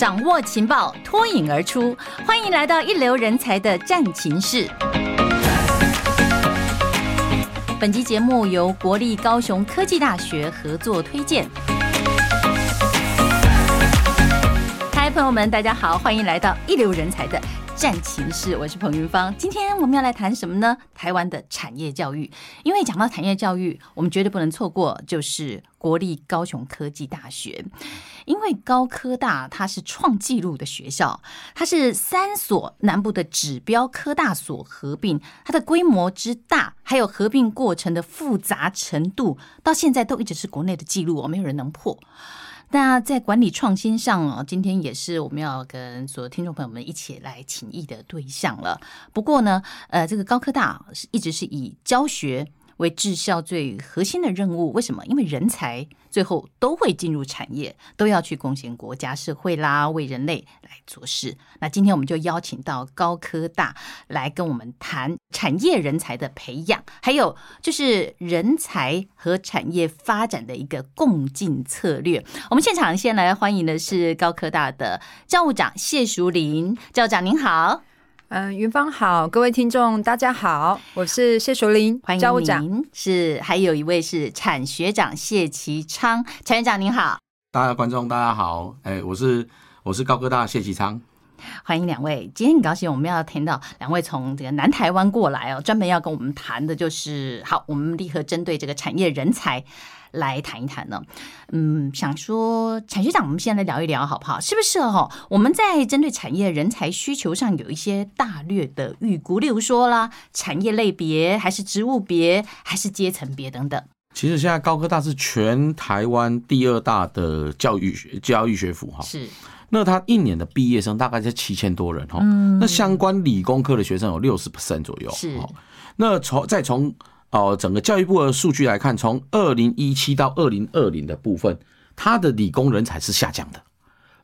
掌握情报，脱颖而出。欢迎来到一流人才的战情室。本集节目由国立高雄科技大学合作推荐。嗨，朋友们，大家好，欢迎来到一流人才的战情室，我是彭云芳。今天我们要来谈什么呢？台湾的产业教育。因为讲到产业教育，我们绝对不能错过，就是国立高雄科技大学。因为高科大它是创纪录的学校，它是三所南部的指标科大所合并，它的规模之大，还有合并过程的复杂程度，到现在都一直是国内的纪录哦，没有人能破。那在管理创新上哦，今天也是我们要跟所有听众朋友们一起来请益的对象了。不过呢，呃，这个高科大是一直是以教学为治校最核心的任务，为什么？因为人才最后都会进入产业，都要去贡献国家社会啦，为人类来做事。那今天我们就邀请到高科大来跟我们谈产业人才的培养，还有就是人才和产业发展的一个共进策略。我们现场先来欢迎的是高科大的教务长谢淑玲，教长您好。嗯，云芳好，各位听众大家好，我是谢淑玲，欢迎教务长。是，还有一位是产学长谢其昌，产学长您好。大家观众大家好，哎，我是我是高科大谢其昌，欢迎两位。今天很高兴我们要听到两位从这个南台湾过来哦，专门要跟我们谈的就是，好，我们立刻针对这个产业人才。来谈一谈呢，嗯，想说产学长，我们先来聊一聊好不好？是不是哦？我们在针对产业人才需求上有一些大略的预估，例如说啦，产业类别，还是职务别，还是阶层别等等。其实现在高科大是全台湾第二大的教育教育学府哈，是。那他一年的毕业生大概在七千多人哈，嗯，那相关理工科的学生有六十 percent 左右，是。那从再从哦，整个教育部的数据来看，从二零一七到二零二零的部分，它的理工人才是下降的，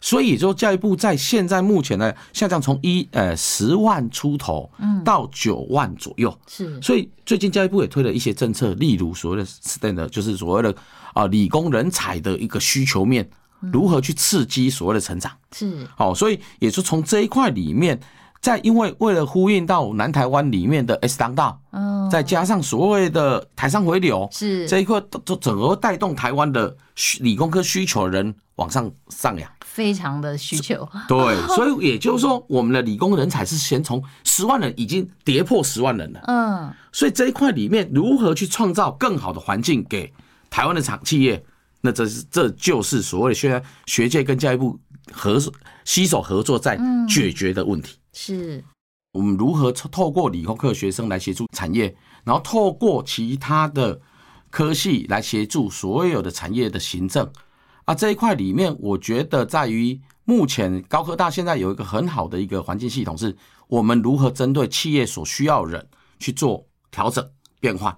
所以也就教育部在现在目前呢下降从一呃十万出头，嗯，到九万左右，是，所以最近教育部也推了一些政策，例如所谓的 STEM，就是所谓的啊理工人才的一个需求面，如何去刺激所谓的成长，是，好，所以也是从这一块里面。在因为为了呼应到南台湾里面的 S 当道，嗯，再加上所谓的台商回流，是。这一块都整个带动台湾的理工科需求的人往上上扬，非常的需求。对，所以也就是说，我们的理工人才是先从十万人已经跌破十万人了，嗯，所以这一块里面如何去创造更好的环境给台湾的厂企业，那这是这就是所谓的现在学界跟教育部合携手合作在解决的问题。是，我们如何透过理工科学生来协助产业，然后透过其他的科系来协助所有的产业的行政啊，这一块里面，我觉得在于目前高科大现在有一个很好的一个环境系统，是我们如何针对企业所需要的人去做调整变换。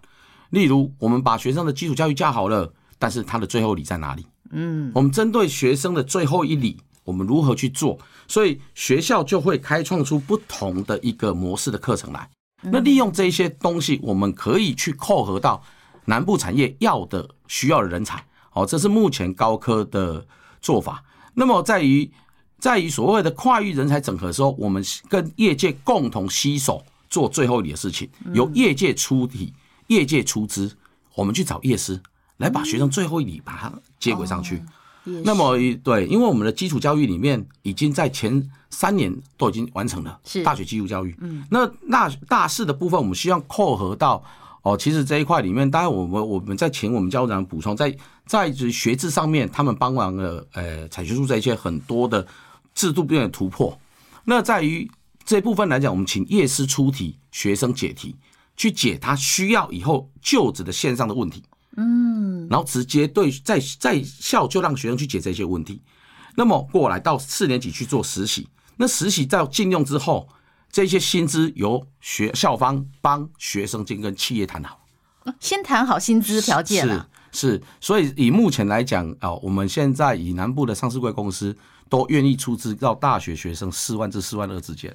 例如，我们把学生的基础教育架好了，但是他的最后一里在哪里？嗯，我们针对学生的最后一里。我们如何去做？所以学校就会开创出不同的一个模式的课程来。那利用这些东西，我们可以去扣合到南部产业要的、需要的人才。好，这是目前高科的做法。那么在于在于所谓的跨域人才整合的时候，我们跟业界共同携手做最后一里的事情，由业界出体，业界出资，我们去找业师来把学生最后一里把它接轨上去。那么对，因为我们的基础教育里面已经在前三年都已经完成了，是大学基础教育。嗯，那大大四的部分，我们希望扣合到哦，其实这一块里面，当然我们我们在请我们教务长补充，在在学制上面，他们帮忙了呃采学处这一些很多的制度变的突破。那在于这一部分来讲，我们请夜师出题，学生解题，去解他需要以后就职的线上的问题。嗯，然后直接对在在校就让学生去解这些问题，那么过来到四年级去做实习，那实习到禁用之后，这些薪资由学校方帮学生先跟企业谈好，先谈好薪资条件是是，所以以目前来讲啊，我们现在以南部的上市贵公司都愿意出资到大学学生四万至四万二之间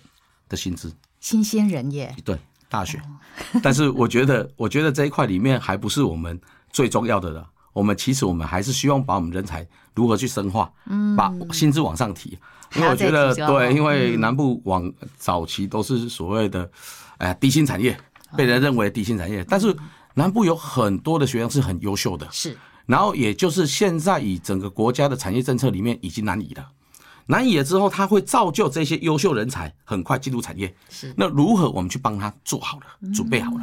的薪资，新鲜人耶，对大学，但是我觉得我觉得这一块里面还不是我们。最重要的了，我们其实我们还是希望把我们人才如何去深化，嗯，把薪资往上提。因为我觉得，对，因为南部往早期都是所谓的，哎，低薪产业，被人认为低薪产业。但是南部有很多的学生是很优秀的，是。然后也就是现在以整个国家的产业政策里面已经难移了，难以了之后，它会造就这些优秀人才很快进入产业。是。那如何我们去帮他做好了，准备好了？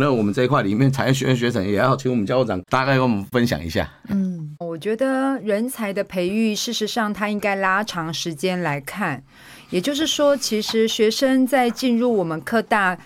那我们这一块里面，产业学院学程也要请我们教务长大概跟我们分享一下。嗯，我觉得人才的培育，事实上它应该拉长时间来看。也就是说，其实学生在进入我们科大，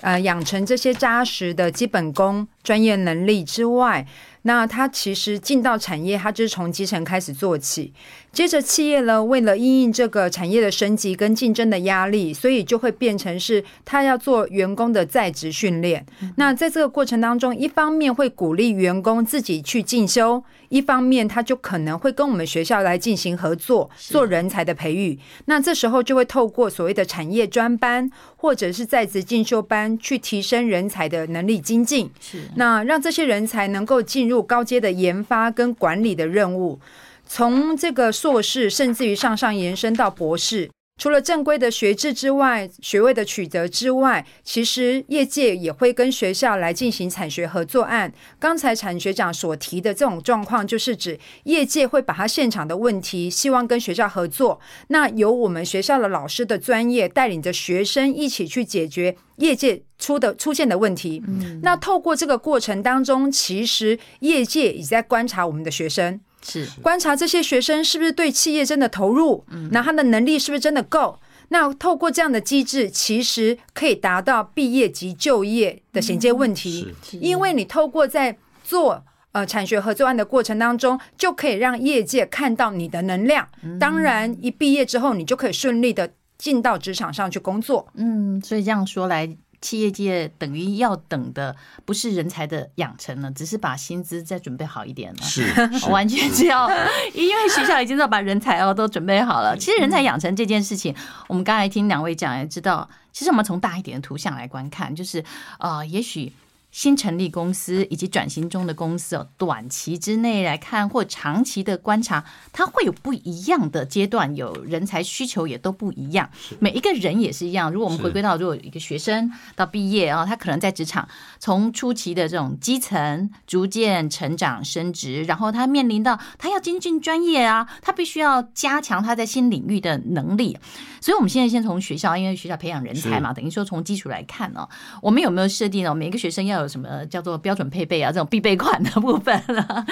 呃，养成这些扎实的基本功、专业能力之外。那他其实进到产业，他就是从基层开始做起。接着企业呢，为了因应这个产业的升级跟竞争的压力，所以就会变成是他要做员工的在职训练。那在这个过程当中，一方面会鼓励员工自己去进修，一方面他就可能会跟我们学校来进行合作，做人才的培育。那这时候就会透过所谓的产业专班或者是在职进修班，去提升人才的能力精进。是，那让这些人才能够进入。高阶的研发跟管理的任务，从这个硕士甚至于上上延伸到博士。除了正规的学制之外，学位的取得之外，其实业界也会跟学校来进行产学合作案。刚才产学长所提的这种状况，就是指业界会把他现场的问题，希望跟学校合作。那由我们学校的老师的专业带领着学生一起去解决业界出的出现的问题。嗯，那透过这个过程当中，其实业界也在观察我们的学生。是观察这些学生是不是对企业真的投入，那他的能力是不是真的够？那透过这样的机制，其实可以达到毕业及就业的衔接问题。因为你透过在做呃产学合作案的过程当中，就可以让业界看到你的能量。当然，一毕业之后，你就可以顺利的进到职场上去工作。嗯，所以这样说来。企业界等于要等的不是人才的养成了，只是把薪资再准备好一点了。是，完全是要因为学校已经要把人才哦都准备好了。其实人才养成这件事情，我们刚才听两位讲也知道，其实我们从大一点的图像来观看，就是呃，也许。新成立公司以及转型中的公司哦，短期之内来看或长期的观察，它会有不一样的阶段，有人才需求也都不一样。每一个人也是一样。如果我们回归到，如果一个学生到毕业啊，他可能在职场从初期的这种基层逐渐成长升职，然后他面临到他要精进专业啊，他必须要加强他在新领域的能力。所以，我们现在先从学校，因为学校培养人才嘛，等于说从基础来看呢，我们有没有设定呢？每个学生要有什么叫做标准配备啊？这种必备款的部分呢？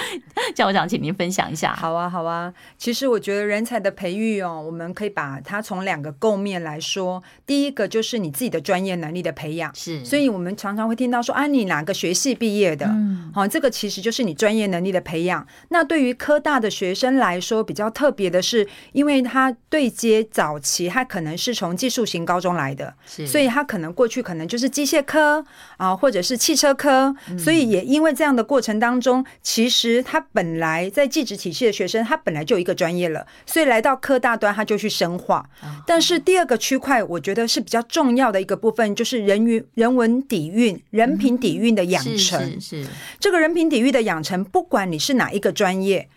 教务长，请您分享一下。好啊，好啊。其实我觉得人才的培育哦，我们可以把它从两个构面来说。第一个就是你自己的专业能力的培养，是。所以我们常常会听到说，啊，你哪个学系毕业的？嗯，好，这个其实就是你专业能力的培养。那对于科大的学生来说，比较特别的是，因为他对接早期，他可能是从技术型高中来的，所以他可能过去可能就是机械科啊，或者是汽车科。所以也因为这样的过程当中，其实他本来在技职体系的学生，他本来就有一个专业了，所以来到科大端他就去深化。但是第二个区块，我觉得是比较重要的一个部分，就是人与人文底蕴、人品底蕴的养成。是这个人品底蕴的养成，不管你是哪一个专业。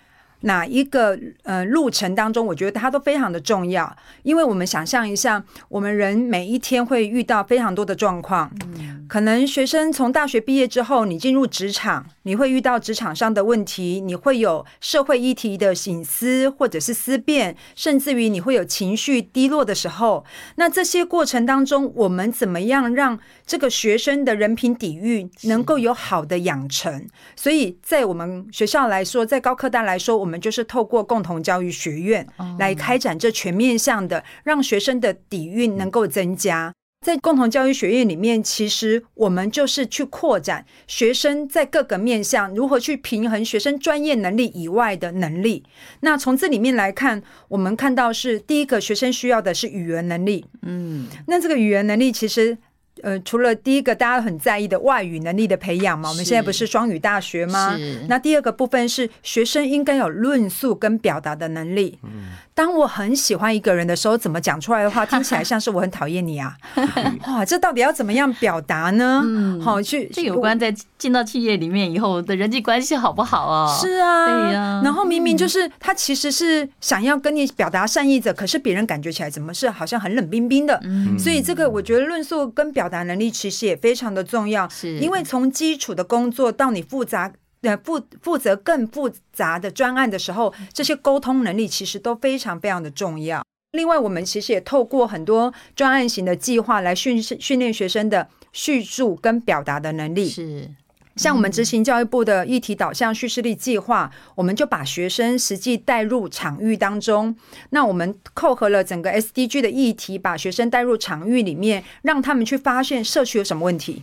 哪一个呃路程当中，我觉得它都非常的重要，因为我们想象一下，我们人每一天会遇到非常多的状况，嗯，可能学生从大学毕业之后，你进入职场，你会遇到职场上的问题，你会有社会议题的醒思或者是思辨，甚至于你会有情绪低落的时候，那这些过程当中，我们怎么样让这个学生的人品底蕴能够有好的养成？所以在我们学校来说，在高科大来说，我们就是透过共同教育学院来开展这全面向的，让学生的底蕴能够增加。在共同教育学院里面，其实我们就是去扩展学生在各个面向如何去平衡学生专业能力以外的能力。那从这里面来看，我们看到是第一个学生需要的是语言能力。嗯，那这个语言能力其实。呃，除了第一个大家很在意的外语能力的培养嘛，我们现在不是双语大学吗？那第二个部分是学生应该有论述跟表达的能力。嗯，当我很喜欢一个人的时候，怎么讲出来的话，听起来像是我很讨厌你啊！哇，这到底要怎么样表达呢？嗯，好去，这有关在进到企业里面以后的人际关系好不好啊？是啊，对呀。然后明明就是他其实是想要跟你表达善意的，可是别人感觉起来怎么是好像很冷冰冰的？嗯，所以这个我觉得论述跟表达。表达能力其实也非常的重要，是因为从基础的工作到你复杂呃负负责更复杂的专案的时候，这些沟通能力其实都非常非常的重要。另外，我们其实也透过很多专案型的计划来训训练学生的叙述跟表达的能力。是。像我们执行教育部的议题导向叙事力计划，我们就把学生实际带入场域当中。那我们扣合了整个 SDG 的议题，把学生带入场域里面，让他们去发现社区有什么问题，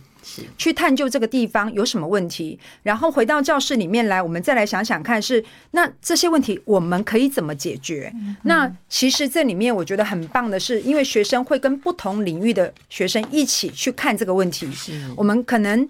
去探究这个地方有什么问题，然后回到教室里面来，我们再来想想看是，是那这些问题我们可以怎么解决？那其实这里面我觉得很棒的是，因为学生会跟不同领域的学生一起去看这个问题，我们可能。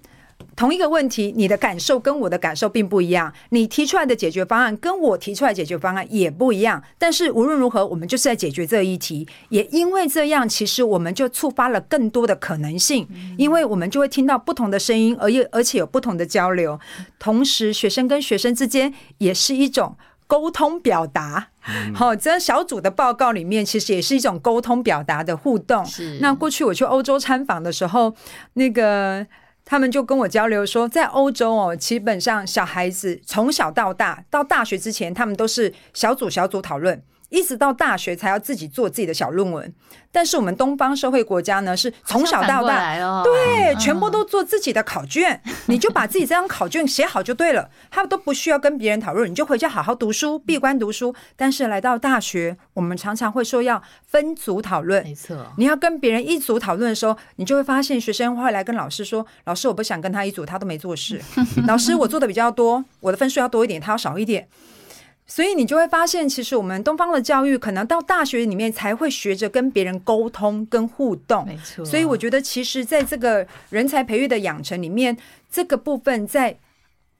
同一个问题，你的感受跟我的感受并不一样，你提出来的解决方案跟我提出来的解决方案也不一样。但是无论如何，我们就是在解决这一题。也因为这样，其实我们就触发了更多的可能性，因为我们就会听到不同的声音，而又而且有不同的交流。同时，学生跟学生之间也是一种沟通表达。好，这小组的报告里面，其实也是一种沟通表达的互动。那过去我去欧洲参访的时候，那个。他们就跟我交流说，在欧洲哦，基本上小孩子从小到大，到大学之前，他们都是小组小组讨论。一直到大学才要自己做自己的小论文，但是我们东方社会国家呢，是从小到大，对，全部都做自己的考卷，你就把自己这张考卷写好就对了，他们都不需要跟别人讨论，你就回家好好读书，闭关读书。但是来到大学，我们常常会说要分组讨论，没错，你要跟别人一组讨论的时候，你就会发现学生会来跟老师说：“老师，我不想跟他一组，他都没做事。”老师，我做的比较多，我的分数要多一点，他要少一点。所以你就会发现，其实我们东方的教育可能到大学里面才会学着跟别人沟通跟互动。没错。所以我觉得，其实在这个人才培育的养成里面，这个部分在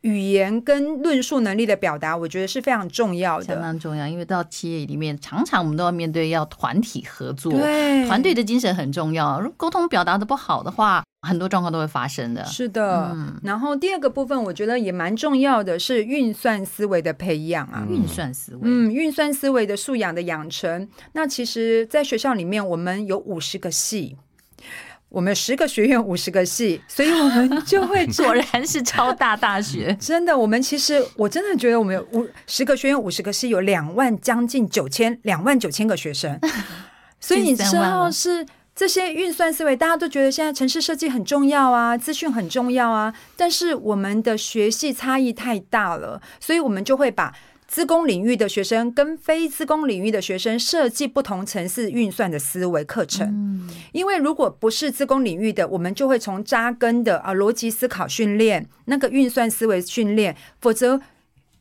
语言跟论述能力的表达，我觉得是非常重要的。相当重要，因为到企业里面，常常我们都要面对要团体合作，对，团队的精神很重要。如果沟通表达的不好的话，很多状况都会发生的。是的，嗯，然后第二个部分，我觉得也蛮重要的是运算思维的培养啊，运算思维，嗯，运算思维的素养的养成。那其实，在学校里面，我们有五十个系，我们十个学院五十个系，所以我们就会 果然是超大大学。真的，我们其实我真的觉得，我们有五十个学院五十个系，有两万将近九千两万九千个学生，所以你知道是。这些运算思维，大家都觉得现在城市设计很重要啊，资讯很重要啊。但是我们的学系差异太大了，所以我们就会把资工领域的学生跟非资工领域的学生设计不同层次运算的思维课程。嗯，因为如果不是资工领域的，我们就会从扎根的啊逻辑思考训练，那个运算思维训练。否则，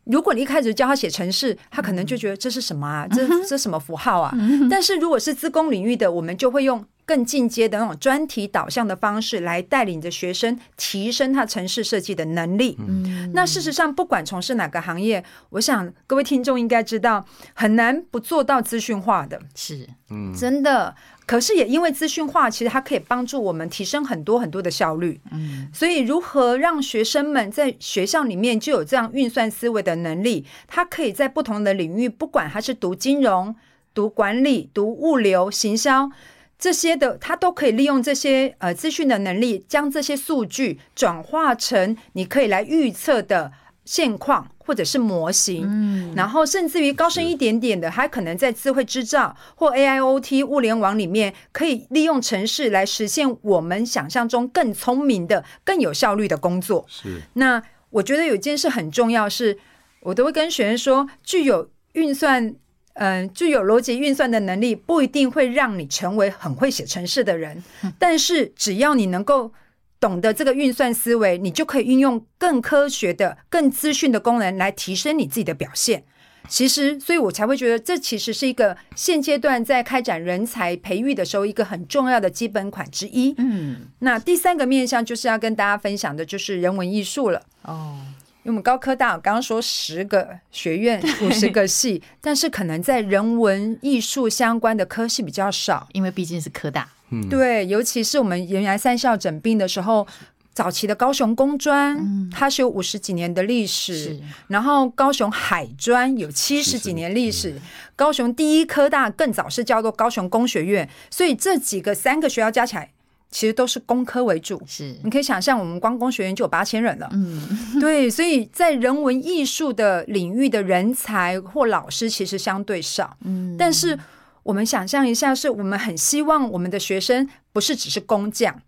如果你一开始教他写程式，他可能就觉得这是什么啊？这这什么符号啊？但是如果是资工领域的，我们就会用。更进阶的那种专题导向的方式来带领着学生提升他城市设计的能力。嗯，那事实上，不管从事哪个行业，我想各位听众应该知道，很难不做到资讯化的。是，嗯，真的。可是也因为资讯化，其实它可以帮助我们提升很多很多的效率。嗯，所以如何让学生们在学校里面就有这样运算思维的能力？他可以在不同的领域，不管他是读金融、读管理、读物流、行销。这些的，他都可以利用这些呃资讯的能力，将这些数据转化成你可以来预测的现况或者是模型。嗯，然后甚至于高深一点点的，还可能在智慧制造或 AIoT 物联网里面，可以利用城市来实现我们想象中更聪明的、更有效率的工作。是。那我觉得有一件事很重要是，是我都会跟学生说，具有运算。嗯，具有逻辑运算的能力不一定会让你成为很会写程式的人，但是只要你能够懂得这个运算思维，你就可以运用更科学的、更资讯的功能来提升你自己的表现。其实，所以我才会觉得这其实是一个现阶段在开展人才培育的时候一个很重要的基本款之一。嗯，那第三个面向就是要跟大家分享的就是人文艺术了。哦，因为我们高科大我刚刚说十个学院五十个系，但是可能在人文艺术相关的科系比较少，因为毕竟是科大。嗯，对，尤其是我们原来三校整并的时候。早期的高雄工专，嗯、它是有五十几年的历史，然后高雄海专有七十几年历史，高雄第一科大更早是叫做高雄工学院，所以这几个三个学校加起来，其实都是工科为主。是，你可以想象，我们光工学院就有八千人了。嗯，对，所以在人文艺术的领域的人才或老师其实相对少。嗯，但是我们想象一下，是我们很希望我们的学生不是只是工匠。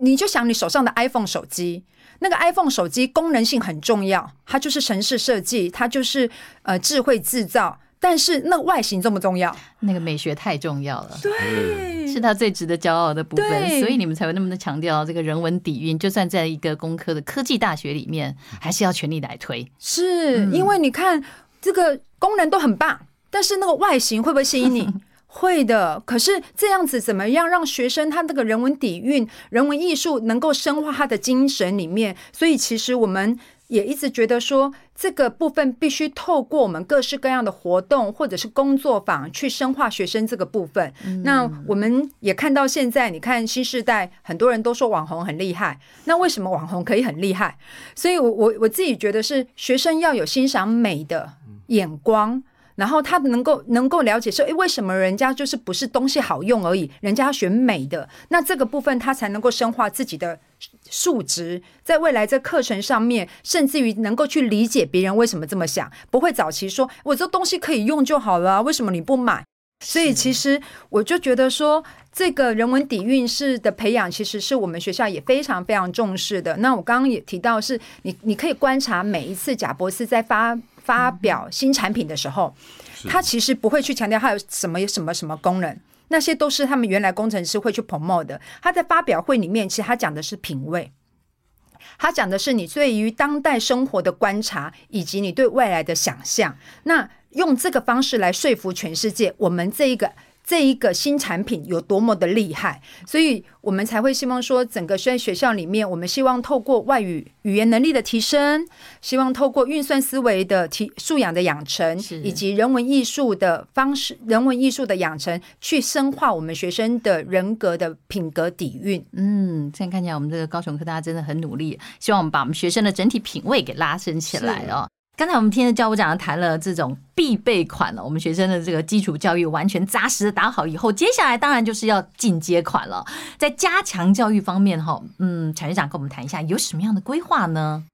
你就想你手上的 iPhone 手机，那个 iPhone 手机功能性很重要，它就是城市设计，它就是呃智慧制造，但是那个外形重不重要？那个美学太重要了，对，是他最值得骄傲的部分，所以你们才会那么的强调这个人文底蕴，就算在一个工科的科技大学里面，还是要全力来推。是、嗯、因为你看这个功能都很棒，但是那个外形会不会吸引你？会的，可是这样子怎么样让学生他那个人文底蕴、人文艺术能够深化他的精神里面？所以其实我们也一直觉得说，这个部分必须透过我们各式各样的活动或者是工作坊去深化学生这个部分。嗯、那我们也看到现在，你看新时代很多人都说网红很厉害，那为什么网红可以很厉害？所以我我我自己觉得是学生要有欣赏美的眼光。然后他能够能够了解说，诶，为什么人家就是不是东西好用而已，人家要选美的，那这个部分他才能够深化自己的数值，在未来在课程上面，甚至于能够去理解别人为什么这么想，不会早期说我这东西可以用就好了，为什么你不买？所以其实我就觉得说，这个人文底蕴式的培养，其实是我们学校也非常非常重视的。那我刚刚也提到是，是你你可以观察每一次贾博士在发。发表新产品的时候，他其实不会去强调它有什么什么什么功能，那些都是他们原来工程师会去 promote 的。他在发表会里面，其实他讲的是品味，他讲的是你对于当代生活的观察，以及你对未来的想象。那用这个方式来说服全世界，我们这一个。这一个新产品有多么的厉害，所以我们才会希望说，整个在学校里面，我们希望透过外语语言能力的提升，希望透过运算思维的提素养的养成，以及人文艺术的方式，人文艺术的养成，去深化我们学生的人格的品格底蕴。嗯，现在看起来我们这个高雄科大真的很努力，希望我们把我们学生的整体品味给拉升起来哦。刚才我们听的教务长谈了这种必备款了，我们学生的这个基础教育完全扎实的打好以后，接下来当然就是要进阶款了。在加强教育方面，哈，嗯，龚学长跟我们谈一下有什么样的规划呢？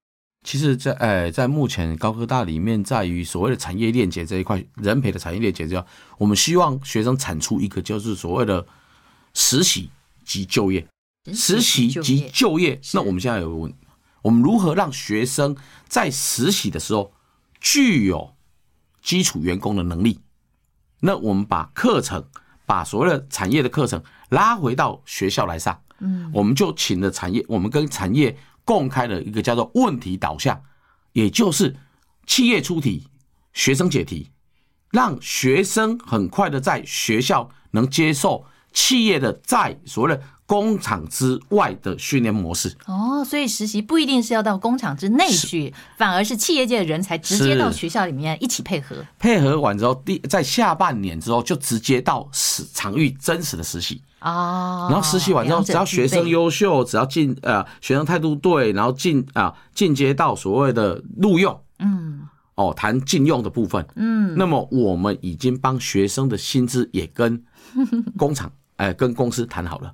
其实在，在呃，在目前高科大里面，在于所谓的产业链接这一块，人培的产业链接，叫我们希望学生产出一个就是所谓的实习及就业，实习及就业。那我们现在有个问，我们如何让学生在实习的时候，具有基础员工的能力，那我们把课程，把所谓的产业的课程拉回到学校来上，嗯，我们就请了产业，我们跟产业共开了一个叫做问题导向，也就是企业出题，学生解题，让学生很快的在学校能接受企业的在所谓的。工厂之外的训练模式哦，所以实习不一定是要到工厂之内去，反而是企业界的人才直接到学校里面一起配合。配合完之后，第在下半年之后就直接到实场域真实的实习哦。然后实习完之后，只要学生优秀，只要进呃学生态度对，然后进啊进阶到所谓的录用，嗯，哦谈禁用的部分，嗯，那么我们已经帮学生的薪资也跟工厂哎、呃、跟公司谈好了。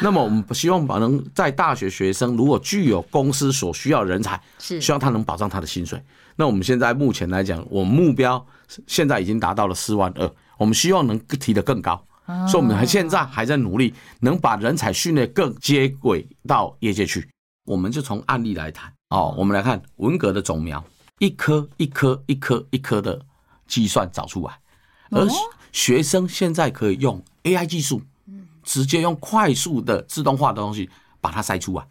那么我们希望把能在大学学生如果具有公司所需要的人才，是希望他能保障他的薪水。那我们现在目前来讲，我们目标现在已经达到了四万二，我们希望能提得更高。所以我们还现在还在努力，能把人才训练更接轨到业界去。我们就从案例来谈哦，我们来看文革的种苗，一颗一颗一颗一颗的计算找出来，而学生现在可以用 AI 技术。直接用快速的自动化的东西把它筛出来，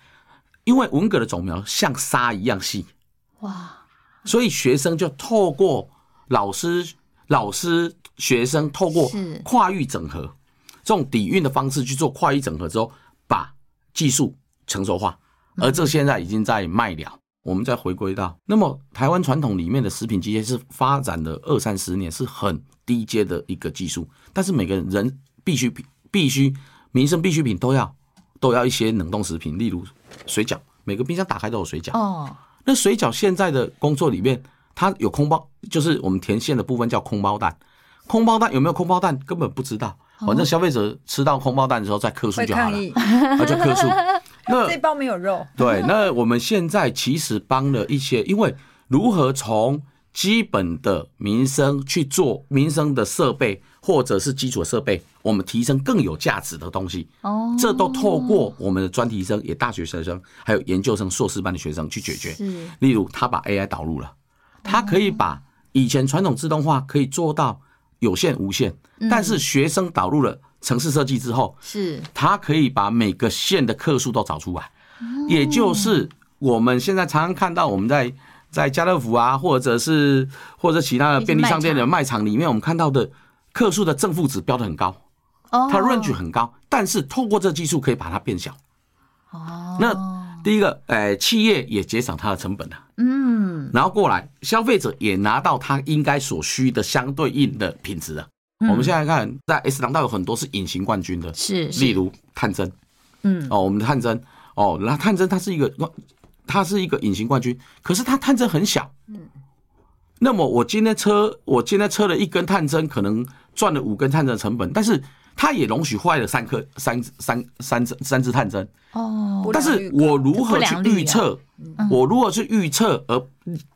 因为文革的种苗像沙一样细，哇！所以学生就透过老师、老师、学生透过跨域整合这种底蕴的方式去做跨域整合之后，把技术成熟化，而这现在已经在卖了。我们再回归到，那么台湾传统里面的食品机械是发展了二三十年，是很低阶的一个技术。但是每个人必须必须民生必需品都要都要一些冷冻食品，例如水饺，每个冰箱打开都有水饺。哦，那水饺现在的工作里面，它有空包，就是我们填线的部分叫空包蛋。空包蛋有没有空包蛋根本不知道，反正消费者吃到空包蛋的时候再克数就好了，那就克数。那这包没有肉。对，那我们现在其实帮了一些，因为如何从基本的民生去做民生的设备或者是基础设备，我们提升更有价值的东西。哦，这都透过我们的专题生，也大学生，还有研究生、硕士班的学生去解决。是，例如他把 AI 导入了，他可以把以前传统自动化可以做到有限无限，但是学生导入了。城市设计之后，是他可以把每个线的客数都找出来，也就是我们现在常常看到我们在在家乐福啊，或者是或者其他的便利商店的卖场里面，我们看到的客数的正负值标的很高，它 range 很高，但是透过这技术可以把它变小。哦，那第一个，诶，企业也节省它的成本了，嗯，然后过来消费者也拿到他应该所需的相对应的品质了。我们现在看，在 S 廊道有很多是隐形冠军的，是，例如探针，嗯，哦，我们的探针，哦，那探针它是一个，它是一个隐形冠军，可是它探针很小，嗯，那么我今天车，我今天车了一根探针，可能赚了五根探针的成本，但是它也容许坏了三颗三三三三支探针，哦，但是我如何去预测？我如何去预测而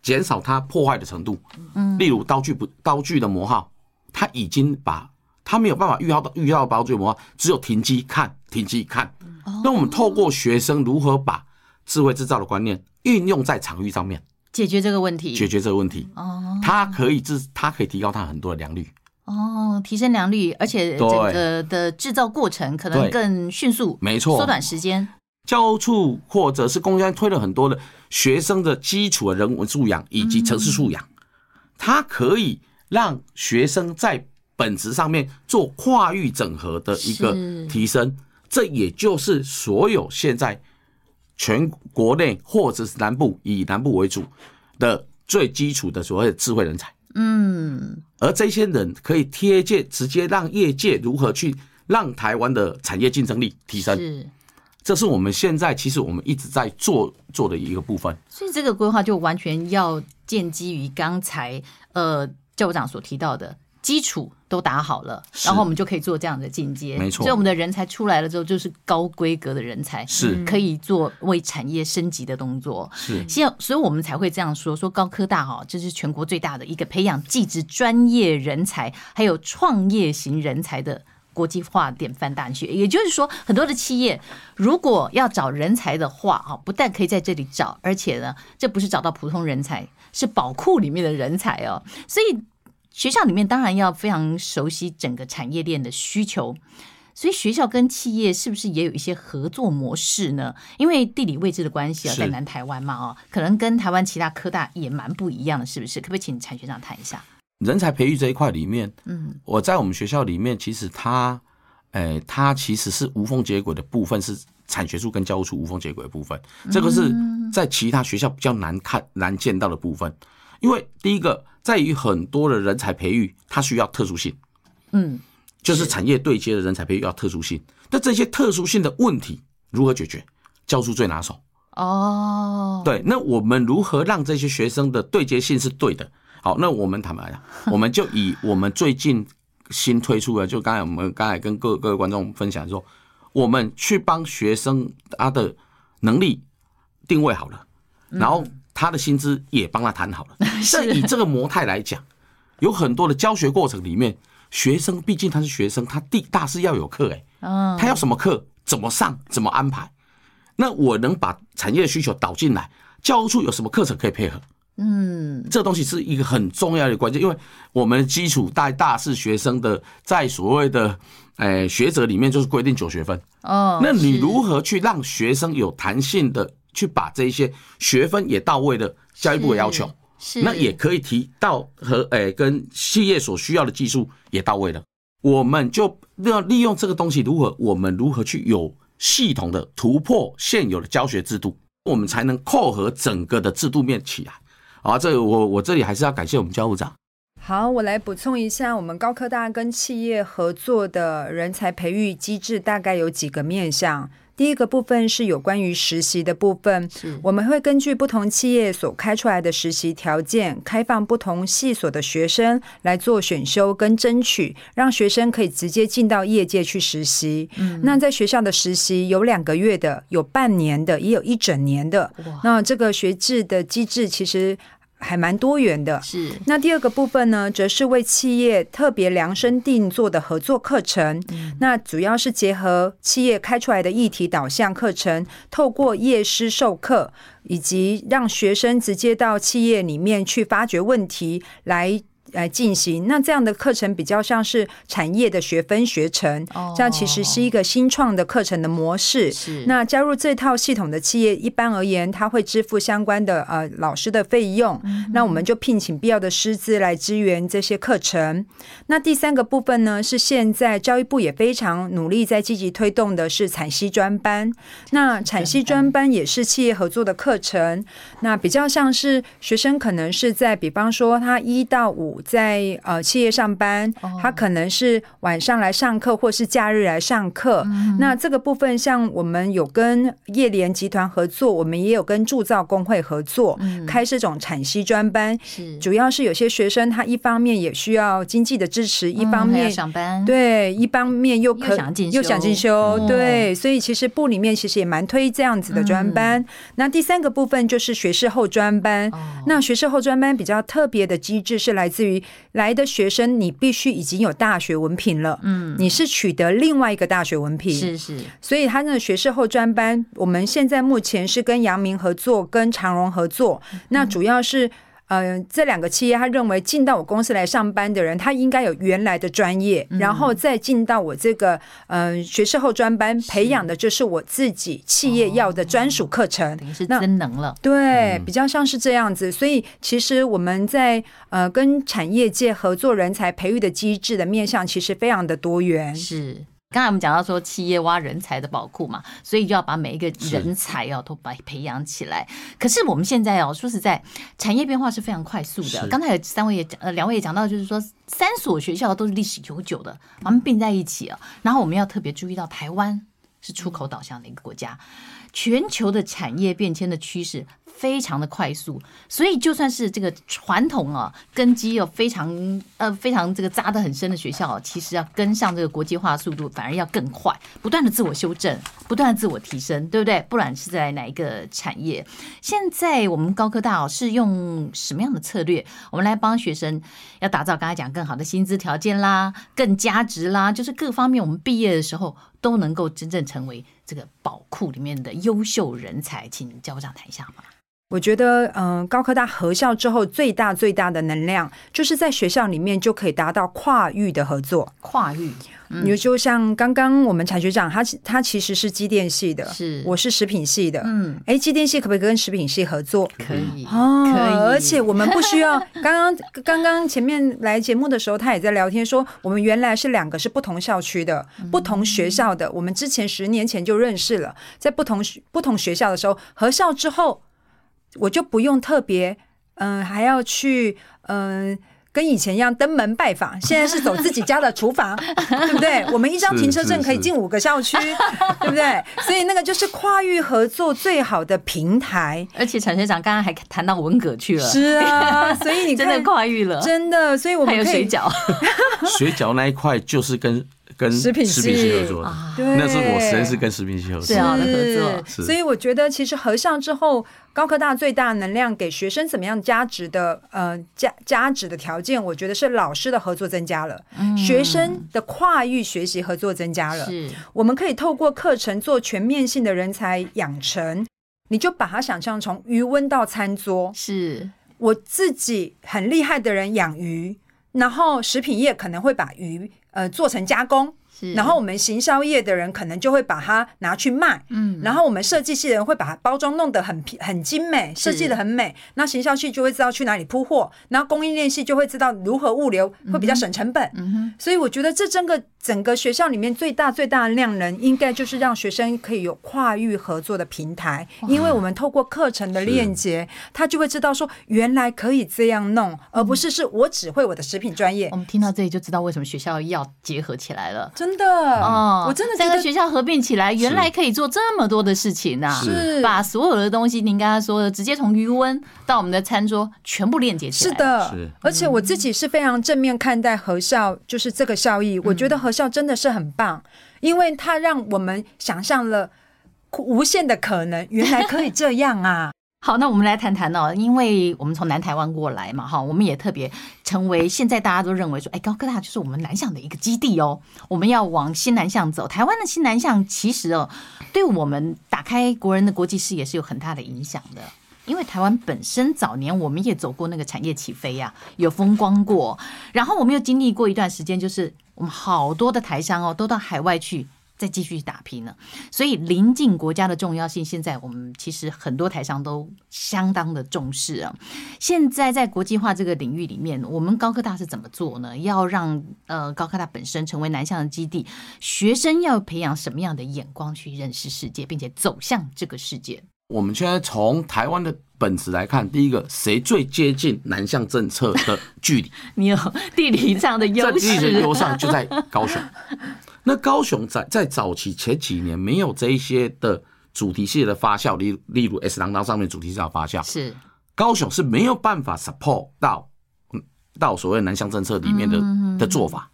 减少它破坏的程度？嗯，例如刀具不刀具的磨耗。他已经把他没有办法预料到预料到刀具磨耗，只有停机看，停机看。那我们透过学生如何把智慧制造的观念运用在场域上面，解决这个问题，解决这个问题。哦，它可以自，它可以提高它很多的良率。哦，提升良率，而且整个的制造过程可能更迅速，没错，缩短时间。教务处或者是公家推了很多的学生的基础的人文素养以及城市素养，它可以。让学生在本质上面做跨域整合的一个提升，这也就是所有现在全国内或者是南部以南部为主的最基础的所谓的智慧人才。嗯，而这些人可以贴切直接让业界如何去让台湾的产业竞争力提升。是，这是我们现在其实我们一直在做做的一个部分。所以这个规划就完全要建基于刚才呃。教务长所提到的基础都打好了，然后我们就可以做这样的进阶。没错，所以我们的人才出来了之后，就是高规格的人才，是可以做为产业升级的动作。是，所以我们才会这样说：说高科大哈，这是全国最大的一个培养技职专业人才，还有创业型人才的国际化典范大学。也就是说，很多的企业如果要找人才的话，哈，不但可以在这里找，而且呢，这不是找到普通人才。是宝库里面的人才哦，所以学校里面当然要非常熟悉整个产业链的需求，所以学校跟企业是不是也有一些合作模式呢？因为地理位置的关系啊，在南台湾嘛，哦，可能跟台湾其他科大也蛮不一样的，是不是？可不可以请产学长谈一下？人才培育这一块里面，嗯，我在我们学校里面，其实它，诶，它其实是无缝接轨的部分是。产学处跟教务处无缝接轨的部分，这个是在其他学校比较难看、难见到的部分。因为第一个，在于很多的人才培育，它需要特殊性，嗯，就是产业对接的人才培育要特殊性。那这些特殊性的问题如何解决？教书最拿手。哦，对，那我们如何让这些学生的对接性是对的？好，那我们坦白讲，我们就以我们最近新推出的，就刚才我们刚才跟各各位观众分享说。我们去帮学生他的能力定位好了，然后他的薪资也帮他谈好了。但以这个模态来讲，有很多的教学过程里面，学生毕竟他是学生，他第大是要有课哎，他要什么课，怎么上，怎么安排？那我能把产业的需求导进来，教务处有什么课程可以配合？嗯，这东西是一个很重要的关键，因为我们基础在大四学生的，在所谓的。哎，学者里面就是规定九学分哦。那你如何去让学生有弹性的去把这一些学分也到位的教育部的要求？是那也可以提到和诶、欸、跟企业所需要的技术也到位了，我们就要利用这个东西，如何我们如何去有系统的突破现有的教学制度，我们才能扣合整个的制度面起来。啊，这我我这里还是要感谢我们教务长。好，我来补充一下，我们高科大跟企业合作的人才培育机制大概有几个面向。第一个部分是有关于实习的部分，我们会根据不同企业所开出来的实习条件，开放不同系所的学生来做选修跟争取，让学生可以直接进到业界去实习。嗯，那在学校的实习有两个月的，有半年的，也有一整年的。那这个学制的机制其实。还蛮多元的，是。那第二个部分呢，则是为企业特别量身定做的合作课程。嗯。那主要是结合企业开出来的议题导向课程，透过业师授课，以及让学生直接到企业里面去发掘问题来。来进行，那这样的课程比较像是产业的学分学程，这样其实是一个新创的课程的模式。是，那加入这套系统的企业，一般而言，他会支付相关的呃老师的费用。那我们就聘请必要的师资来支援这些课程。那第三个部分呢，是现在教育部也非常努力在积极推动的是产系专班。那产系专班也是企业合作的课程，那比较像是学生可能是在比方说他一到五。在呃企业上班，他可能是晚上来上课，或是假日来上课。嗯。那这个部分，像我们有跟叶联集团合作，我们也有跟铸造工会合作，嗯、开这种产息专班。是，主要是有些学生他一方面也需要经济的支持，嗯、一方面上班，对，一方面又可又想进修，哦，对，所以其实部里面其实也蛮推这样子的专班。嗯。那第三个部分就是学士后专班。哦。那学士后专班比较特别的机制是来自于。来的学生，你必须已经有大学文凭了，嗯，你是取得另外一个大学文凭，是是，所以他那个学士后专班，我们现在目前是跟阳明合作，跟长荣合作，那主要是。嗯、呃，这两个企业，他认为进到我公司来上班的人，他应该有原来的专业，嗯、然后再进到我这个嗯、呃、学士后专班，培养的就是我自己企业要的专属课程，哦、等于是增能了。对，比较像是这样子。所以其实我们在呃跟产业界合作人才培育的机制的面向，其实非常的多元。是。刚才我们讲到说企业挖人才的宝库嘛，所以就要把每一个人才哦都把培养起来。可是我们现在哦，说实在，产业变化是非常快速的。刚才有三位也讲，呃，两位也讲到，就是说三所学校都是历史悠久的，把它们并在一起啊。然后我们要特别注意到，台湾是出口导向的一个国家，全球的产业变迁的趋势。非常的快速，所以就算是这个传统啊根基有非常呃非常这个扎得很深的学校，其实要跟上这个国际化速度，反而要更快，不断的自我修正，不断的自我提升，对不对？不管是在哪一个产业，现在我们高科大是用什么样的策略，我们来帮学生要打造刚才讲更好的薪资条件啦，更加值啦，就是各方面我们毕业的时候都能够真正成为这个宝库里面的优秀人才，请教务长谈一下吗。我觉得，嗯、呃，高科大合校之后，最大最大的能量，就是在学校里面就可以达到跨域的合作。跨域，你、嗯、就像刚刚我们产学长，他他其实是机电系的，是，我是食品系的，嗯，哎，机电系可不可以跟食品系合作？可以，哦，可以。而且我们不需要，刚刚刚刚前面来节目的时候，他也在聊天说，我们原来是两个是不同校区的、嗯、不同学校的，我们之前十年前就认识了，在不同不同学校的时候合校之后。我就不用特别，嗯、呃，还要去，嗯、呃，跟以前一样登门拜访。现在是走自己家的厨房，对不对？我们一张停车证可以进五个校区，对不对？所以那个就是跨域合作最好的平台。而且陈学长刚刚还谈到文革去了，是啊，所以你真的跨域了，真的。所以我们可以还有水饺，水饺那一块就是跟。跟食品系合作的，那是我实验室跟食品系合作。最好的合作。所以我觉得，其实合上之后，高科大最大能量给学生怎么样加值的，呃，加加值的条件，我觉得是老师的合作增加了，学生的跨域学习合作增加了。是，我们可以透过课程做全面性的人才养成。你就把它想象从余温到餐桌，是。我自己很厉害的人养鱼，然后食品业可能会把鱼。呃，做成加工，然后我们行销业的人可能就会把它拿去卖，嗯，然后我们设计系的人会把它包装弄得很很精美，设计的很美，那行销系就会知道去哪里铺货，然后供应链系就会知道如何物流会比较省成本，嗯哼，所以我觉得这整个整个学校里面最大最大的量能，应该就是让学生可以有跨域合作的平台，因为我们透过课程的链接，他就会知道说原来可以这样弄，而不是是我只会我的食品专业。我们听到这里就知道为什么学校要结合起来了。真的哦，我真的三个学校合并起来，原来可以做这么多的事情呐！是把所有的东西，您刚刚说的，直接从余温到我们的餐桌，全部链接起来。是的，而且我自己是非常正面看待合校，就是这个效益。我觉得合校真的是很棒，因为它让我们想象了 无限的可能，原来可以这样啊！好，那我们来谈谈哦，因为我们从南台湾过来嘛，哈，我们也特别成为现在大家都认为说，哎，高科大就是我们南向的一个基地哦，我们要往新南向走。台湾的新南向其实哦，对我们打开国人的国际视野是有很大的影响的，因为台湾本身早年我们也走过那个产业起飞呀，有风光过，然后我们又经历过一段时间，就是我们好多的台商哦，都到海外去。再继续打拼了，所以邻近国家的重要性，现在我们其实很多台商都相当的重视啊。现在在国际化这个领域里面，我们高科大是怎么做呢？要让呃高科大本身成为南向的基地，学生要培养什么样的眼光去认识世界，并且走向这个世界？我们现在从台湾的本质来看，第一个，谁最接近南向政策的距离？你有地理上的优势，地理优势就在高雄。那高雄在在早期前几年没有这一些的主题系列的发酵，例例如 S 当当上面主题系的发酵，是高雄是没有办法 support 到到所谓南向政策里面的的做法。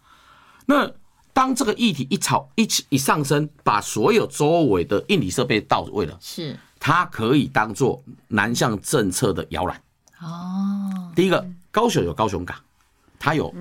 那当这个议题一炒一起一上升，把所有周围的硬体设备到位了，是它可以当做南向政策的摇篮。哦，第一个高雄有高雄港，它有。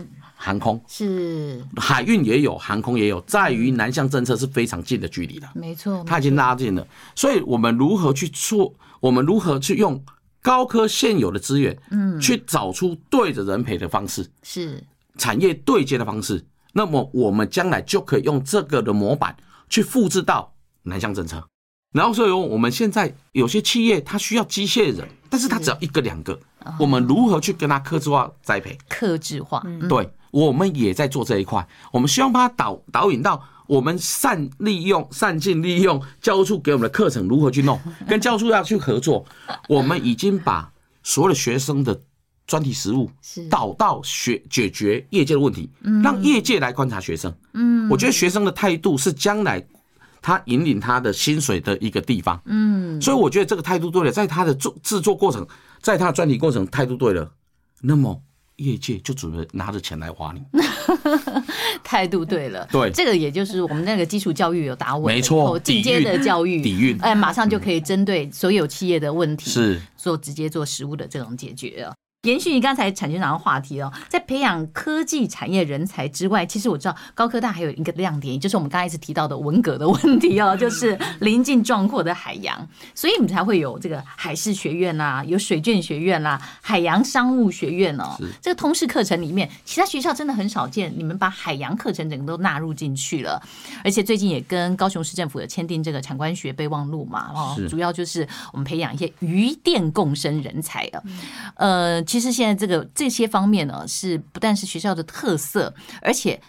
航空是海运也有，航空也有，在于南向政策是非常近的距离的，没错，它已经拉近了。所以，我们如何去做？我们如何去用高科现有的资源，嗯，去找出对着人赔的方式，是产业对接的方式。那么，我们将来就可以用这个的模板去复制到南向政策。然后，所以我们现在有些企业它需要机械人，但是它只要一个两个，我们如何去跟它克制化栽培？克制化，对。我们也在做这一块，我们希望把它导导引到我们善利用、善尽利用教务处给我们的课程如何去弄，跟教务处要去合作。我们已经把所有的学生的专题实务导到学解决业界的问题，让业界来观察学生。嗯，我觉得学生的态度是将来他引领他的薪水的一个地方。嗯，所以我觉得这个态度对了，在他的做制作过程，在他的专题过程态度对了，那么。业界就准备拿着钱来花你，态度对了，对，这个也就是我们那个基础教育有打稳，没错，进阶的教育底蕴，哎，马上就可以针对所有企业的问题是做直接做实物的这种解决啊。延续你刚才产学长的话题哦，在培养科技产业人才之外，其实我知道高科大还有一个亮点，就是我们刚才一直提到的文革的问题哦，就是临近壮阔的海洋，所以你们才会有这个海事学院啦，有水卷学院啦，海洋商务学院哦。这个通识课程里面，其他学校真的很少见，你们把海洋课程整个都纳入进去了，而且最近也跟高雄市政府有签订这个产官学备忘录嘛，哦，主要就是我们培养一些渔电共生人才啊，呃。其实现在这个这些方面呢，是不但是学校的特色，而且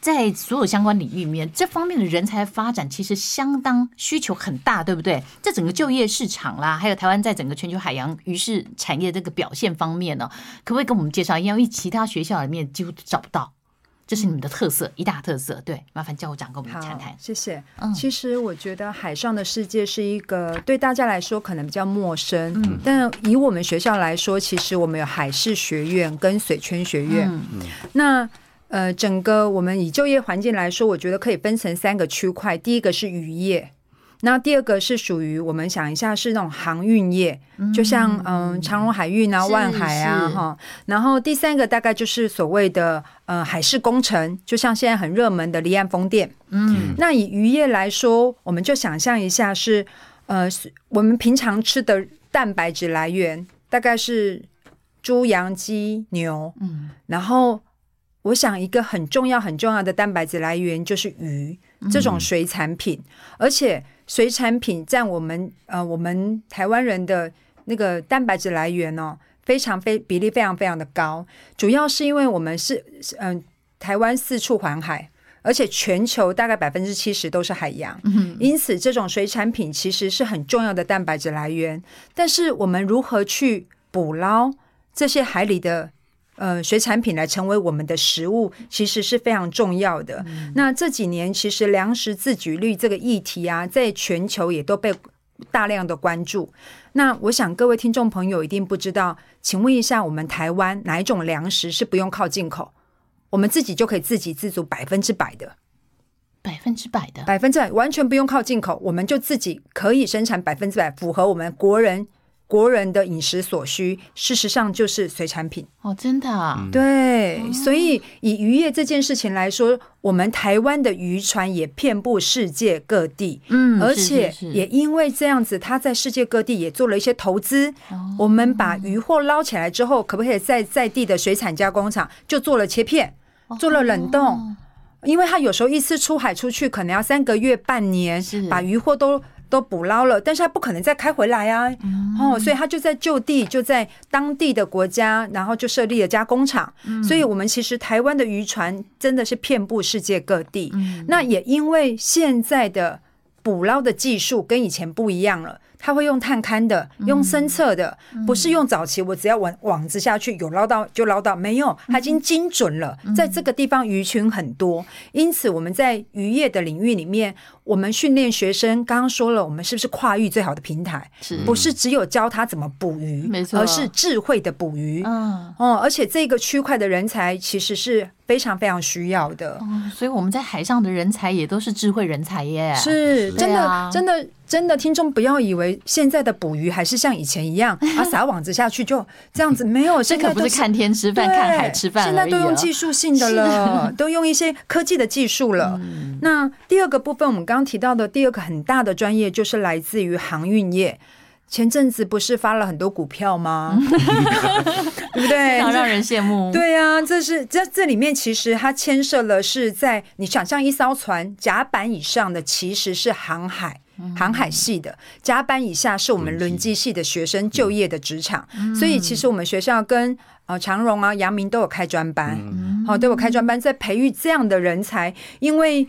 在所有相关领域里面，这方面的人才发展其实相当需求很大，对不对？在整个就业市场啦，还有台湾在整个全球海洋渔事产业这个表现方面呢，可不可以跟我们介绍一下？因为其他学校里面几乎找不到。这是你们的特色，一大特色。对，麻烦教务长跟我们谈谈。谢谢。嗯，其实我觉得海上的世界是一个对大家来说可能比较陌生，嗯，但以我们学校来说，其实我们有海事学院跟水圈学院。嗯，那呃，整个我们以就业环境来说，我觉得可以分成三个区块。第一个是渔业。那第二个是属于我们想一下是那种航运业，就像嗯长荣海运啊、万海啊哈。然后第三个大概就是所谓的呃海事工程，就像现在很热门的离岸风电。嗯，那以渔业来说，我们就想象一下是呃我们平常吃的蛋白质来源大概是猪、羊、鸡、牛。嗯，然后我想一个很重要很重要的蛋白质来源就是鱼这种水产品，而且水产品占我们呃我们台湾人的那个蛋白质来源哦，非常非比例非常非常的高，主要是因为我们是嗯、呃、台湾四处环海。而且全球大概百分之七十都是海洋，因此这种水产品其实是很重要的蛋白质来源。但是我们如何去捕捞这些海里的呃水产品来成为我们的食物，其实是非常重要的。那这几年其实粮食自给率这个议题啊，在全球也都被大量的关注。那我想各位听众朋友一定不知道，请问一下，我们台湾哪一种粮食是不用靠进口？我们自己就可以自给自足百分之百的，百分之百的，百分之百完全不用靠进口，我们就自己可以生产百分之百符合我们国人国人的饮食所需。事实上就是水产品哦，真的啊，对，所以以渔业这件事情来说，我们台湾的渔船也遍布世界各地，嗯，而且也因为这样子，他在世界各地也做了一些投资。我们把渔获捞起来之后，可不可以在在地的水产加工厂就做了切片？做了冷冻，因为他有时候一次出海出去，可能要三个月、半年，把渔获都都捕捞了，但是他不可能再开回来啊，哦，所以他就在就地，就在当地的国家，然后就设立了加工厂。所以，我们其实台湾的渔船真的是遍布世界各地。那也因为现在的捕捞的技术跟以前不一样了。他会用探勘的，用深测的，不是用早期我只要网网子下去有捞到就捞到，没有，他已经精准了。在这个地方鱼群很多，因此我们在渔业的领域里面，我们训练学生，刚刚说了，我们是不是跨域最好的平台？是，不是只有教他怎么捕鱼，没错，而是智慧的捕鱼。嗯，哦，而且这个区块的人才其实是非常非常需要的。所以我们在海上的人才也都是智慧人才耶。是，真的，真的。真的，听众不要以为现在的捕鱼还是像以前一样 啊，撒网子下去就这样子，没有，这可不是看天吃饭，看海吃饭，现在都用技术性的了，都用一些科技的技术了。那第二个部分，我们刚刚提到的第二个很大的专业，就是来自于航运业。前阵子不是发了很多股票吗？对不对？非常让人羡慕。对呀，这是这这里面其实它牵涉了是在你想象一艘船甲板以上的其实是航海。航海系的甲板以下是我们轮机系的学生就业的职场，所以其实我们学校跟呃长荣啊、阳明都有开专班，好，都有开专班在培育这样的人才。因为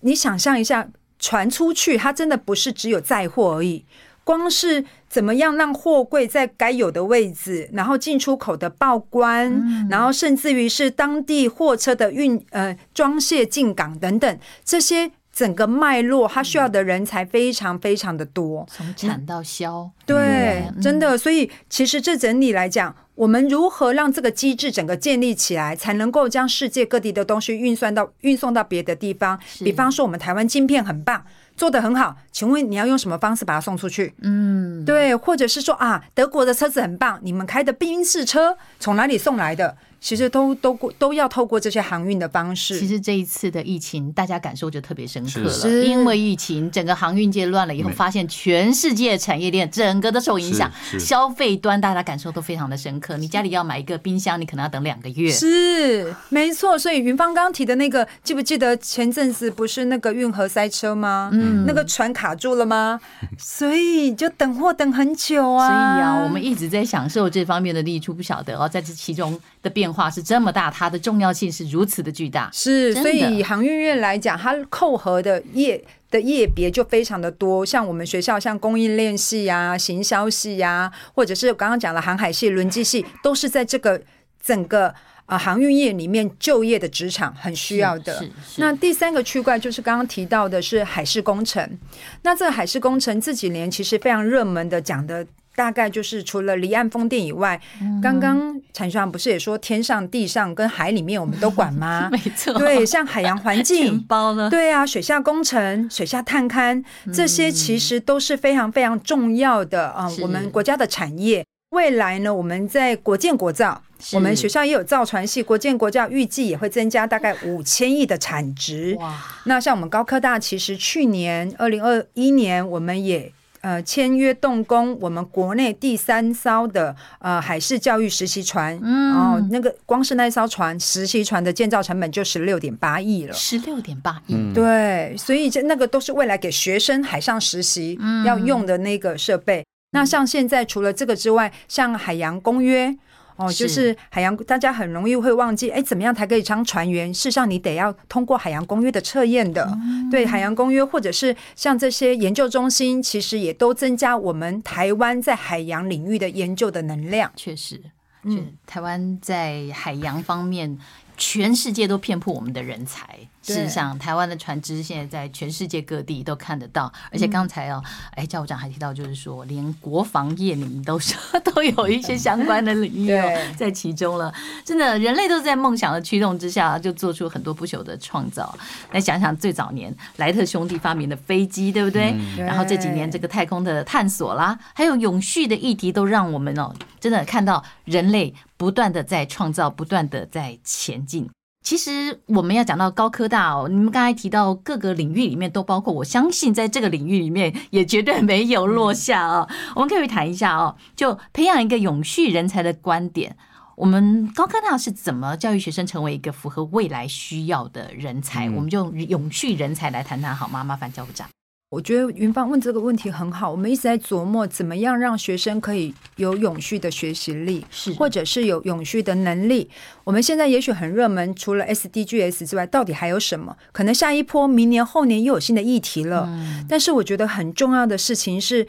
你想象一下，船出去它真的不是只有载货而已，光是怎么样让货柜在该有的位置，然后进出口的报关，然后甚至于是当地货车的运呃装卸进港等等这些。整个脉络，它需要的人才非常非常的多，从产到销。对，真的。所以，其实这整体来讲，我们如何让这个机制整个建立起来，才能够将世界各地的东西运算到运送到别的地方？比方说，我们台湾晶片很棒，做得很好，请问你要用什么方式把它送出去？嗯，对，或者是说啊，德国的车子很棒，你们开的宾士车从哪里送来的？其实都都过都要透过这些航运的方式。其实这一次的疫情，大家感受就特别深刻了。因为疫情，整个航运界乱了以后，发现全世界产业链整个都受影响。消费端大家感受都非常的深刻。你家里要买一个冰箱，你可能要等两个月。是，没错。所以云芳刚刚提的那个，记不记得前阵子不是那个运河塞车吗？嗯，那个船卡住了吗？所以就等货等很久啊。所以啊，我们一直在享受这方面的利处，不晓得哦，在这其中的变。话是这么大，它的重要性是如此的巨大。是，所以以航运业来讲，它扣合的业的业别就非常的多。像我们学校，像供应链系呀、行销系呀，或者是刚刚讲的航海系、轮机系，都是在这个整个啊航运业里面就业的职场很需要的。那第三个区块就是刚刚提到的是海事工程。那这个海事工程这几年其实非常热门的讲的。大概就是除了离岸风电以外，刚刚陈学长不是也说天上地上跟海里面我们都管吗？没错，对，像海洋环境包呢，对啊，水下工程、水下探勘这些其实都是非常非常重要的啊，我们国家的产业。未来呢，我们在国建国造，我们学校也有造船系，国建国造预计也会增加大概五千亿的产值。哇，那像我们高科大，其实去年二零二一年我们也。呃签约动工我们国内第三艘的呃海事教育实习船，嗯，哦，那个光是那艘船实习船的建造成本就十六点八亿了，十六点八亿，嗯，对，所以这那个都是未来给学生海上实习要用的那个设备。嗯、那像现在除了这个之外，像海洋公约。哦，就是海洋，大家很容易会忘记，哎，怎么样才可以当船员？事实上，你得要通过海洋公约的测验的。嗯、对，海洋公约或者是像这些研究中心，其实也都增加我们台湾在海洋领域的研究的能量。确实，嗯，台湾在海洋方面。全世界都遍布我们的人才。事实上，台湾的船只现在在全世界各地都看得到。而且刚才哦，哎，教务长还提到，就是说，连国防业你们都是 都有一些相关的领域哦，在其中了。真的，人类都是在梦想的驱动之下，就做出很多不朽的创造。那想想最早年莱特兄弟发明的飞机，对不对？然后这几年这个太空的探索啦，还有永续的议题，都让我们哦，真的看到人类。不断的在创造，不断的在前进。其实我们要讲到高科大哦，你们刚才提到各个领域里面都包括，我相信在这个领域里面也绝对没有落下哦。我们可以谈一下哦，就培养一个永续人才的观点。我们高科大是怎么教育学生成为一个符合未来需要的人才？嗯、我们就永续人才来谈谈好吗？麻烦教务长。我觉得云芳问这个问题很好，我们一直在琢磨怎么样让学生可以有永续的学习力，是或者是有永续的能力。我们现在也许很热门，除了 SDGs 之外，到底还有什么？可能下一波、明年、后年又有新的议题了。嗯、但是我觉得很重要的事情是，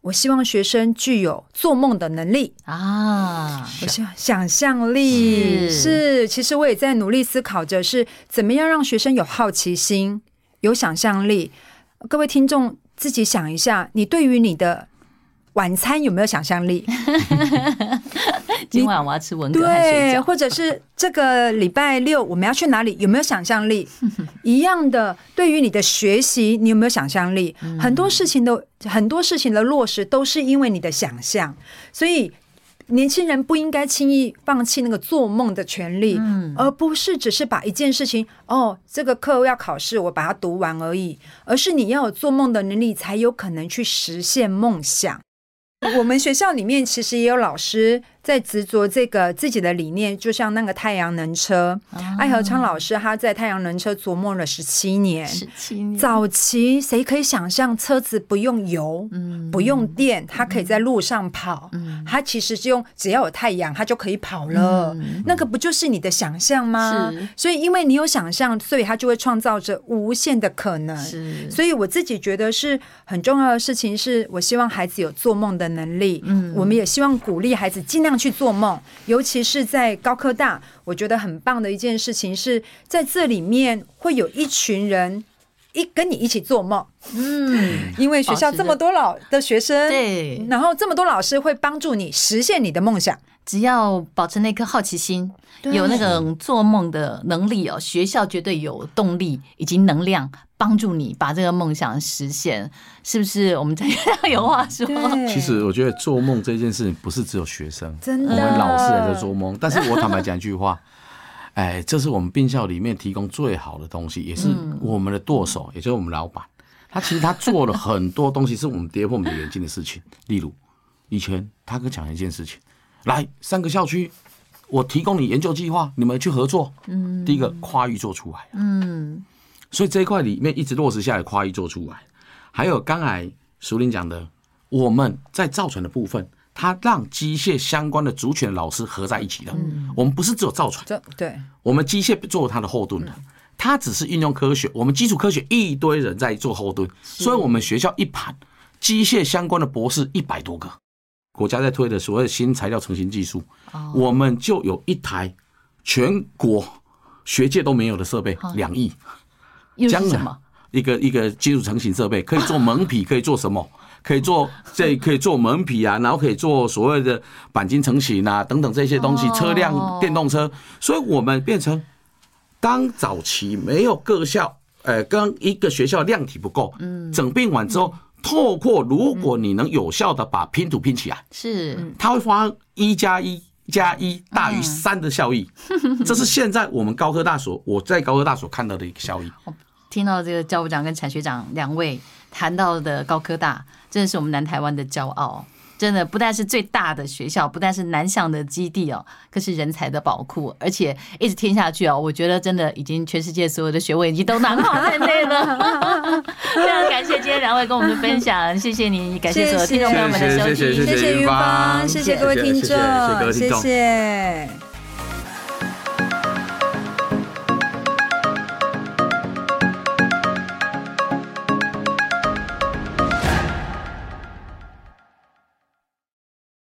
我希望学生具有做梦的能力啊，我想想象力是，是。其实我也在努力思考着，是怎么样让学生有好奇心、有想象力。各位听众，自己想一下，你对于你的晚餐有没有想象力？今晚我要吃文蛤，对，或者是这个礼拜六我们要去哪里？有没有想象力？一样的，对于你的学习，你有没有想象力？很多事情的很多事情的落实，都是因为你的想象，所以。年轻人不应该轻易放弃那个做梦的权利，嗯，而不是只是把一件事情哦，这个课要考试，我把它读完而已，而是你要有做梦的能力，才有可能去实现梦想。我们学校里面其实也有老师。在执着这个自己的理念，就像那个太阳能车，艾和昌老师他在太阳能车琢磨了十七年。十七年，早期谁可以想象车子不用油，嗯，不用电，它可以在路上跑，嗯，它其实是用只要有太阳，它就可以跑了。那个不就是你的想象吗？是。所以因为你有想象，所以它就会创造着无限的可能。是。所以我自己觉得是很重要的事情，是我希望孩子有做梦的能力。嗯，我们也希望鼓励孩子尽量。去做梦，尤其是在高科大，我觉得很棒的一件事情是在这里面会有一群人一跟你一起做梦。嗯，因为学校这么多老的学生，对，然后这么多老师会帮助你实现你的梦想。只要保持那颗好奇心，有那种做梦的能力哦，学校绝对有动力以及能量帮助你把这个梦想实现，是不是？我们这样有话说。其实我觉得做梦这件事情不是只有学生，真的，我们老师也在做梦。但是我坦白讲一句话，哎，这是我们病校里面提供最好的东西，也是我们的舵手，也就是我们老板。他其实他做了很多东西，是我们跌破我们的眼镜的事情。例如，以前他跟讲一件事情。来三个校区，我提供你研究计划，你们去合作。嗯，第一个跨域做出来。嗯，所以这一块里面一直落实下来，跨域做出来。还有刚才淑铃讲的，我们在造船的部分，他让机械相关的主权老师合在一起的。嗯，我们不是只有造船，对，我们机械做它的后盾的，它只是运用科学，我们基础科学一堆人在做后盾，所以我们学校一盘机械相关的博士一百多个。国家在推的所谓的新材料成型技术，我们就有一台全国学界都没有的设备，两亿。将来一个一个基础成型设备可以做蒙皮，可以做什么？可以做这可以做蒙皮啊，然后可以做所谓的钣金成型啊等等这些东西，车辆电动车。所以我们变成当早期没有各校，呃，跟一个学校量体不够，嗯，整并完之后。透过，如果你能有效的把拼图拼起来，是，它会发生一加一加一大于三的效益。这是现在我们高科大所我在高科大所看到的一个效益。听到这个教务长跟产学长两位谈到的高科大。真的是我们南台湾的骄傲。真的不但是最大的学校，不但是南向的基地哦，更是人才的宝库，而且一直听下去哦，我觉得真的已经全世界所有的学位已经都囊括在内了。非常感谢今天两位跟我们的分享，谢谢你，感谢所有听众朋友们的收听，谢谢云芳，谢谢各位听众，谢谢。